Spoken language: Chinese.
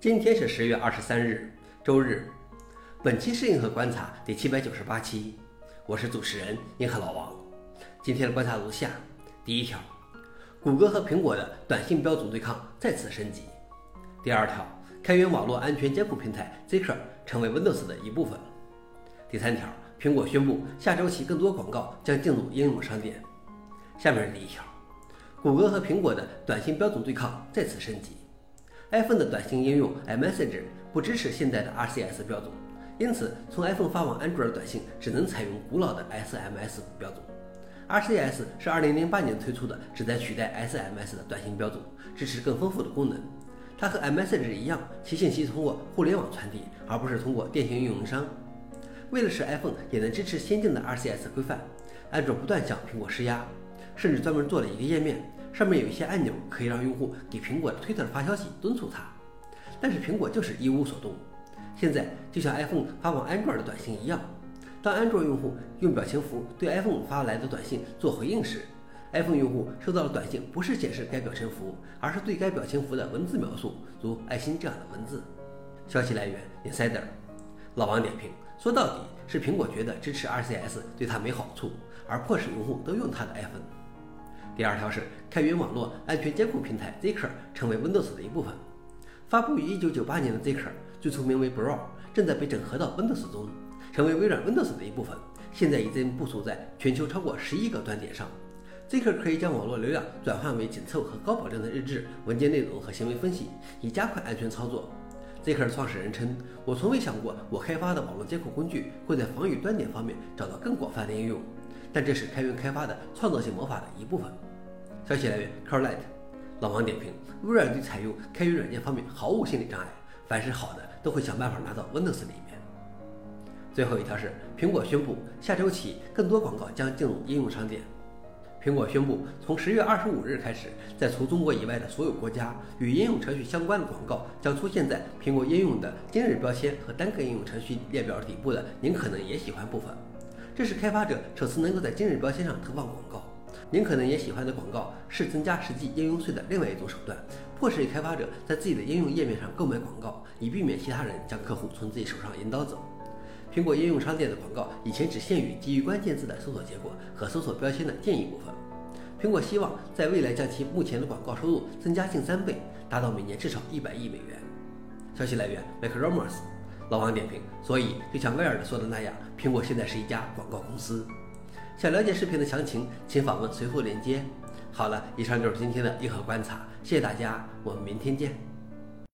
今天是十月二十三日，周日。本期是硬核观察第七百九十八期，我是主持人硬核老王。今天的观察如下：第一条，谷歌和苹果的短信标准对抗再次升级；第二条，开源网络安全监控平台 Zikr 成为 Windows 的一部分；第三条，苹果宣布下周起更多广告将进入应用商店。下面是第一条，谷歌和苹果的短信标准对抗再次升级。iPhone 的短信应用 iMessage 不支持现在的 RCS 标准，因此从 iPhone 发往 Android 短信只能采用古老的 SMS 标准。RCS 是2008年推出的，旨在取代 SMS 的短信标准，支持更丰富的功能。它和 iMessage 一样，其信息通过互联网传递，而不是通过电信运营商。为了使 iPhone 也能支持先进的 RCS 规范，安卓不断向苹果施压，甚至专门做了一个页面。上面有一些按钮，可以让用户给苹果的推特发消息敦促它，但是苹果就是一无所动。现在就像 iPhone 发往 Android 的短信一样，当安卓用户用表情符对 iPhone 发来的短信做回应时，iPhone 用户收到的短信不是显示该表情符，而是对该表情符的文字描述，如爱心这样的文字。消息来源：Insider。老王点评：说到底是苹果觉得支持 RCS 对它没好处，而迫使用户都用它的 iPhone。第二条是开源网络安全监控平台 Zkr 成为 Windows 的一部分。发布于1998年的 Zkr 最初名为 Bro，正在被整合到 Windows 中，成为微软 Windows 的一部分。现在已经部署在全球超过十一个端点上。Zkr 可以将网络流量转换为紧凑和高保证的日志、文件内容和行为分析，以加快安全操作。Zaker 创始人称：“我从未想过我开发的网络监控工具会在防御端点方面找到更广泛的应用。”但这是开源开发的创造性魔法的一部分。消息来源：Carlite 老王点评：微软对采用开源软件方面毫无心理障碍，凡是好的都会想办法拿到 Windows 里面。最后一条是，苹果宣布下周起更多广告将进入应用商店。苹果宣布，从十月二十五日开始，在除中国以外的所有国家，与应用程序相关的广告将出现在苹果应用的今日标签和单个应用程序列表底部的“您可能也喜欢”部分。这是开发者首次能够在今日标签上投放广告。您可能也喜欢的广告是增加实际应用税的另外一种手段，迫使开发者在自己的应用页面上购买广告，以避免其他人将客户从自己手上引导走。苹果应用商店的广告以前只限于基于关键字的搜索结果和搜索标签的建议部分。苹果希望在未来将其目前的广告收入增加近三倍，达到每年至少一百亿美元。消息来源：MacRumors。老王点评：所以，就像威尔说的那样，苹果现在是一家广告公司。想了解视频的详情，请访问随后链接。好了，以上就是今天的硬核观察，谢谢大家，我们明天见。